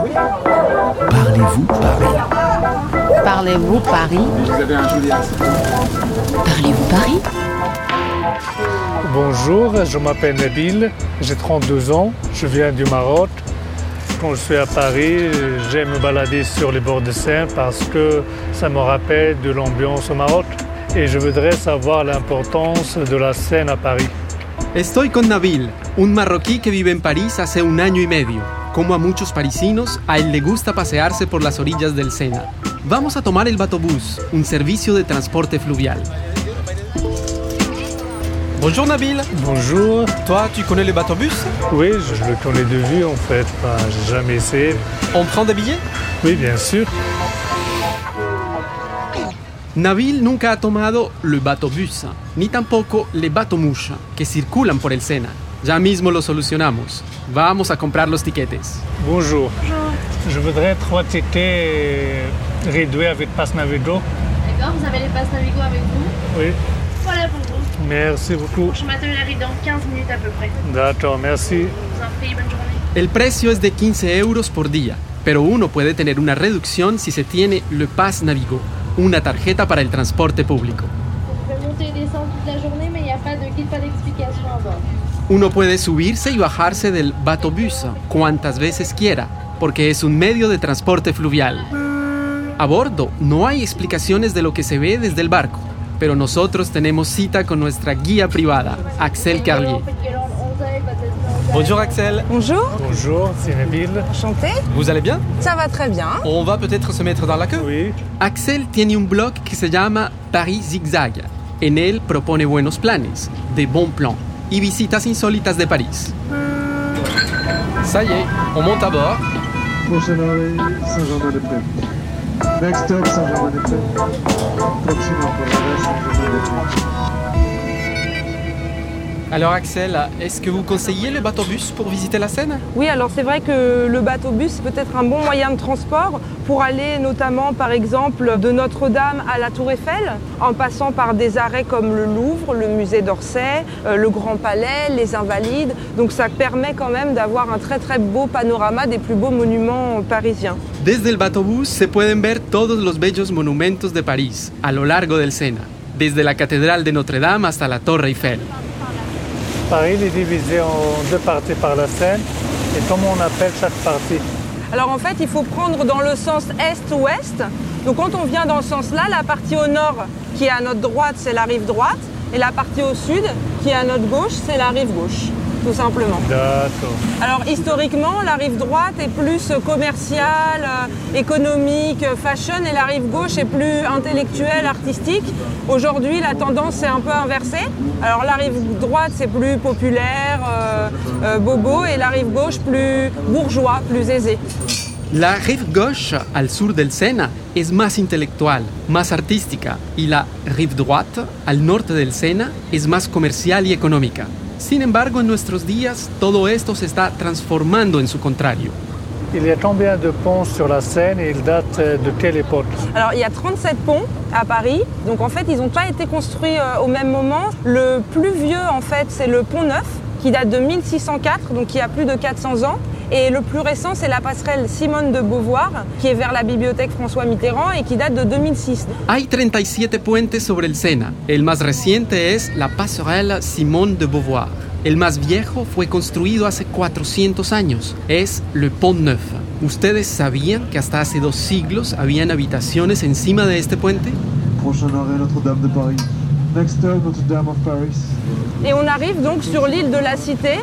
Parlez-vous Paris? Parlez-vous Paris? Parlez-vous Paris? Bonjour, je m'appelle Nabil, j'ai 32 ans, je viens du Maroc. Quand je suis à Paris, j'aime me balader sur les bords de Seine parce que ça me rappelle de l'ambiance au Maroc. Et je voudrais savoir l'importance de la Seine à Paris. Estoy con Nabil, un marroquí que vive en París hace un año y medio. Como a muchos parisinos, a él le gusta pasearse por las orillas del Sena. Vamos a tomar el Batobús, un servicio de transporte fluvial. Bonjour Nabil. Bonjour. Toi, tu connais le bateau-bus Oui, je le connais de vue en fait. Enfin, j'ai jamais essayé. On prend des billets? Oui, bien sûr. Nabil nunca ha tomado le bateau-bus, ni tampoco le bateau-mouche, que circulan por el Sena. Ya mismo lo solucionamos. Vamos a comprar los tiquetes. Bonjour. Je voudrais trois tickets réduits avec passe Navigo. D'accord, vous avez les passes Navigo avec vous Oui, Voilà pour vous. merci beaucoup. Je m'attellerai dans 15 minutes à peu près. D'accord, merci. Vous en prie, bonne journée. El precio es de 15 euros por día, pero uno puede tener una reducción si se tiene Le Pass Navigo, una tarjeta para el transporte público. Vous pouvez monter et descendre toute la journée, mais il n'y a pas de guide, pas d'explication à bord. Uno puede subirse y bajarse del batobús cuantas veces quiera, porque es un medio de transporte fluvial. A bordo no hay explicaciones de lo que se ve desde el barco, pero nosotros tenemos cita con nuestra guía privada, Axel Carlier. En fait, Guérande, 11 heures, il va descendre. Bonjour Axel, Bonjour, Bonjour, c'est Nabil. enchanté. vous allez bien Ça va très bien. On va peut-être se mettre dans la queue. Oui, Axel tiene un blog que se llama Paris Zigzag. En él propone buenos planes, de bon plan, y visitas insólitas de París. Ça y est, on monte à bord. Prochaine arrêt, Saint-Germain-des-Prés. Next stop, Saint-Germain-des-Prés. Próxima parada, Saint-Germain-des-Prés. Alors Axel, est-ce que vous conseillez le bateau-bus pour visiter la Seine? Oui, alors c'est vrai que le bateau-bus peut être un bon moyen de transport pour aller notamment par exemple de Notre-Dame à la Tour Eiffel, en passant par des arrêts comme le Louvre, le musée d'Orsay, euh, le Grand Palais, les Invalides. Donc ça permet quand même d'avoir un très très beau panorama des plus beaux monuments parisiens. Desde el bateau-bus se pueden ver todos los bellos monumentos de París a lo largo del Sena, desde la Catedral de Notre-Dame hasta la Torre Eiffel. Paris est divisé en deux parties par la Seine. Et comment on appelle chaque partie Alors en fait, il faut prendre dans le sens est-ouest. Donc quand on vient dans ce sens-là, la partie au nord qui est à notre droite, c'est la rive droite. Et la partie au sud qui est à notre gauche, c'est la rive gauche, tout simplement. D'accord. Alors historiquement, la rive droite est plus commerciale, euh, économique, euh, fashion, et la rive gauche est plus intellectuelle, artistique. Aujourd'hui, la tendance est un peu inversée. Alors la rive droite, c'est plus populaire, euh, euh, bobo, et la rive gauche, plus bourgeois, plus aisé. La rive gauche, al sur del Sena, es más intelectual, más artística, y la rive droite, al norte del Sena, es más comercial y económica. Sin embargo, en nuestros días, todo esto se está transformando en su contrario. Il y a combien de ponts sur la Seine et ils datent euh, de quelle époque? Alors il y a 37 ponts à Paris, donc en fait ils n'ont pas été construits euh, au même moment. Le plus vieux en fait c'est le pont Neuf qui date de 1604, donc qui a plus de 400 ans. Et le plus récent c'est la passerelle Simone de Beauvoir qui est vers la bibliothèque François Mitterrand et qui date de 2006. Hay 37 puentes sobre el Sena. El más reciente es la passerelle Simone de Beauvoir. El más viejo fue construido hace 400 años. Es le Pont Neuf. ¿Ustedes sabían que hasta hace dos siglos habían habitaciones encima de este puente? Prochain arrêt, Notre-Dame de Paris. Next Notre-Dame of Paris. Et on arrive donc sur l'île de la Cité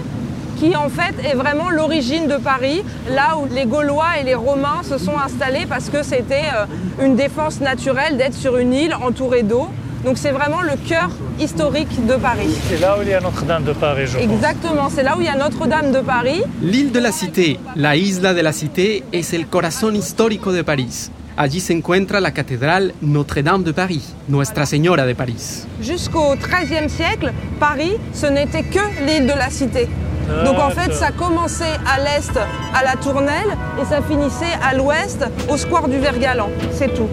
qui en fait est vraiment l'origine de Paris, là où les Gaulois et les Romains se sont installés parce que c'était euh, une défense naturelle d'être sur une île entourée d'eau. Donc c'est vraiment le cœur historique de Paris. C'est là où il y a Notre-Dame de Paris, je. Exactement, c'est là où il y a Notre-Dame de Paris. L'île de la Cité, la isla de la Cité, es el corazón histórico de París. Allí se encuentra la catedral Notre-Dame de Paris, Nuestra Señora de París. Jusqu'au XIIIe siècle, Paris, ce n'était que l'île de la Cité. Donc en fait, ça commençait à l'est à la Tournelle et ça finissait à l'ouest au square du Vergalan. C'est tout.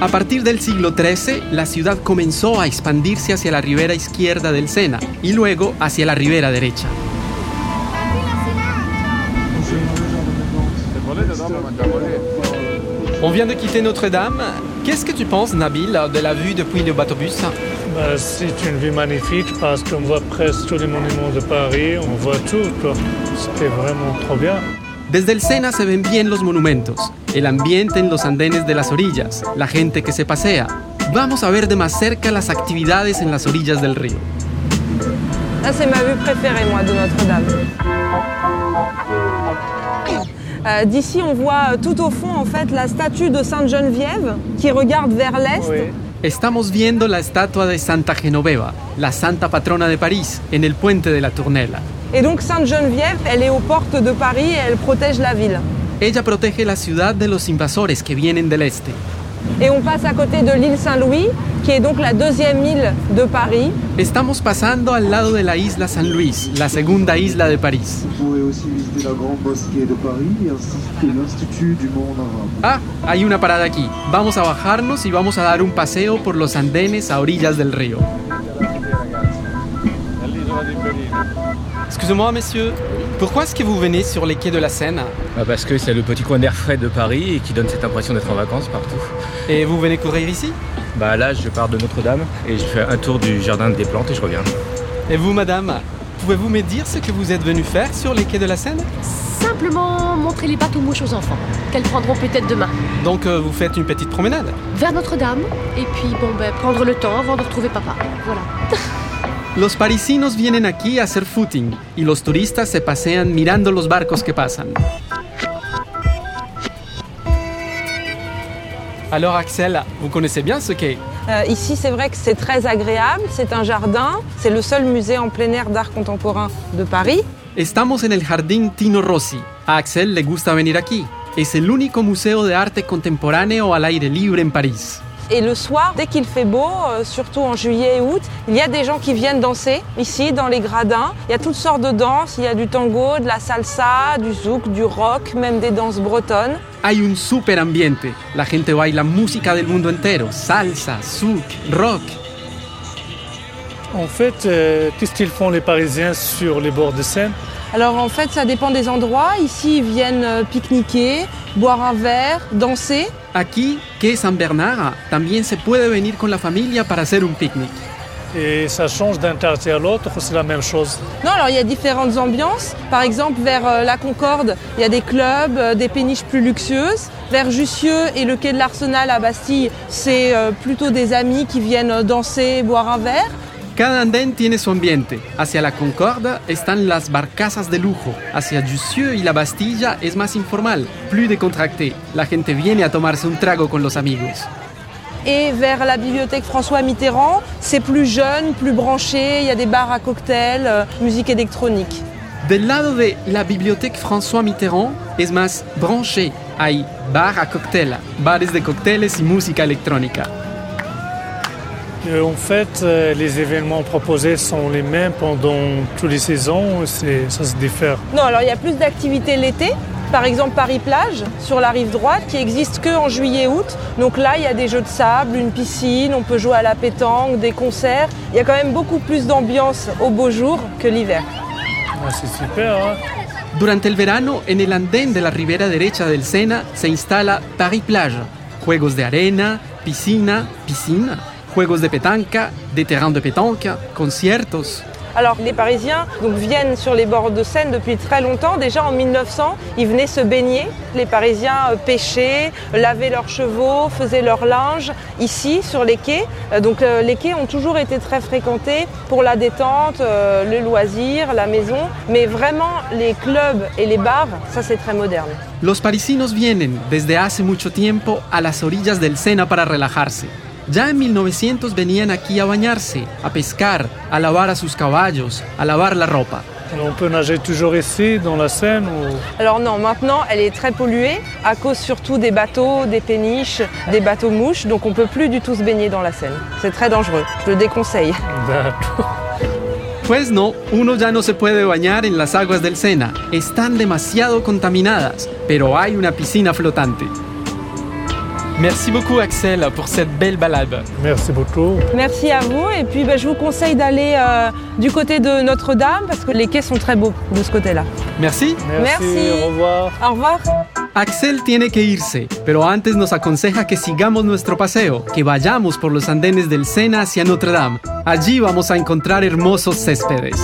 A partir del siglo XIII, la ciudad comenzó a expandirse hacia la ribera izquierda del Sena y luego hacia la ribera derecha. On vient de quitter Notre-Dame. Qu'est-ce que tu penses, Nabil, de la vue depuis le bateau-bus? Bah, c'est une vue magnifique parce qu'on voit presque tous les monuments de Paris, on voit tout. C'était vraiment trop bien. Desde el Sena se ven bien los monumentos, el ambiente en los andenes de las orillas, la gente que se pasea. Vamos a ver de más cerca las actividades en las orillas del río. Là, c'est ma vue préférée, moi, de Notre-Dame. Euh, D'ici, on voit euh, tout au fond, en fait, la statue de Sainte-Geneviève qui regarde vers l'est. Oui. Estamos viendo la estatua de Santa Genoveva, la santa patrona de París, en el puente de la Turnella. Et donc, Sainte-Geneviève, elle est aux portes de Paris et elle protège la ville. Ella protege la ciudad de los invasores que vienen del este. Et on passe à côté de l'île Saint-Louis, qui est donc la deuxième île de Paris. Estamos pasando al lado de la isla San Luis, la segunda isla de París. Vous pourrez aussi visiter la grande mosquée de Paris ainsi que l'Institut du monde arabe. Ah, hay una parada aquí. Vamos a bajarnos y vamos a dar un paseo por los andenes a orillas del río. Excusez-moi, messieurs. Pourquoi est-ce que vous venez sur les quais de la Seine Bah, Parce que c'est le petit coin d'air frais de Paris et qui donne cette impression d'être en vacances partout. Et vous venez courir ici Bah là, je pars de Notre-Dame et je fais un tour du jardin des plantes et je reviens. Et vous, madame Pouvez-vous me dire ce que vous êtes venu faire sur les quais de la Seine Simplement montrer les bateaux mouches aux enfants, qu'elles prendront peut-être demain. Donc euh, vous faites une petite promenade Vers Notre-Dame, et puis bon, ben, prendre le temps avant de retrouver papa. Voilà. Los parisinos vienen aquí a hacer footing y los turistas se pasean mirando los barcos que pasan. Alors Axel, vous connaissez bien ce quai Euh, ici, c'est vrai que c'est très agréable. C'est un jardin. C'est le seul musée en plein air d'art contemporain de Paris. Estamos en el Jardín Tino Rossi. A Axel le gusta venir aquí. Es el único museo de arte contemporáneo al aire libre en París. Et le soir, dès qu'il fait beau, euh, surtout en juillet et août, il y a des gens qui viennent danser ici dans les gradins. Il y a toutes sortes de danses. Il y a du tango, de la salsa, du zouk, du rock, même des danses bretonnes. Hay un super ambiente. La gente baila música del mundo entero. Salsa, zouk, rock. En fait, euh, qu'est-ce qu'ils font les Parisiens sur les bords de Seine Alors en fait, ça dépend des endroits. Ici, ils viennent euh, pique-niquer, boire un verre, danser. Aquí, que San Bernard, también se puede venir con la familia para hacer un picnic. Et ça change d'un quartier à l'autre, c'est la même chose? Non, alors il y a différentes ambiances. Par exemple, vers euh, la Concorde, il y a des clubs, euh, des péniches plus luxueuses. Vers Jussieu et le quai de l'Arsenal à Bastille, c'est euh, plutôt des amis qui viennent danser, boire un verre. Cada andén tiene su ambiente. Hacia la Concorde están las barcazas de lujo. Hacia Jussieu y la Bastilla es más informal, plus décontracté. La gente viene a tomarse un trago con los amigos. Et vers la bibliothèque François Mitterrand, c'est plus jeune, plus branché. Il y a des bars à cocktails, euh, musique électronique. Del lado de la Bibliothèque François Mitterrand es más branché. Hay bar a cóctel, bares de cócteles y música electrónica. Euh, en fait, euh, les événements proposés sont les mêmes pendant toutes les saisons, c'est- ça se diffère. Non, alors il y a plus d'activités l'été. Par exemple, Paris-Plage, sur la rive droite, qui existe que en juillet-août. Donc là, il y a des jeux de sable, une piscine, on peut jouer à la pétanque, des concerts. Il y a quand même beaucoup plus d'ambiance au beau jour que l'hiver. Ah, c'est super, hein Durante el verano, en el andén de la ribera derecha del Sena se instala Paris Plage. Juegos de arena, piscina, piscina, juegos de petanca, de terrain de pétanque, conciertos. Alors les Parisiens donc, viennent sur les bords de Seine depuis très longtemps. Déjà en 1900, ils venaient se baigner. Les Parisiens euh, pêchaient, lavaient leurs chevaux, faisaient leur linge ici sur les quais. Euh, Donc euh, les quais ont toujours été très fréquentés pour la détente, le loisir, la maison. Mais vraiment les clubs et les bars, ça c'est très moderne. Los parisinos vienen desde hace mucho tiempo a las orillas del Sena para relajarse. Ya en 1900 venían aquí a bañarse, a pescar, a lavar a sus caballos, a lavar la ropa. On peut nager toujours ici, dans la Seine ou... Alors non, maintenant elle est très polluée à cause surtout des bateaux, des péniches, des bateaux mouches. Donc on peut plus du tout se baigner dans la Seine. C'est très dangereux. Je le déconseille. Pues no, uno ya no se puede bañar en las aguas del Sena. Están demasiado contaminadas, pero hay una piscina flotante. Merci beaucoup Axel pour cette belle balade. Merci beaucoup. Merci à vous et puis ben, je vous conseille d'aller euh, du côté de Notre-Dame parce que les quais sont très beaux de ce côté-là. Merci. Merci. Merci. Au revoir. Au revoir. Axel tiene que irse, pero antes nos aconseja que sigamos nuestro paseo, que vayamos por los andenes del Sena hacia Notre Dame. Allí vamos a encontrar hermosos céspedes.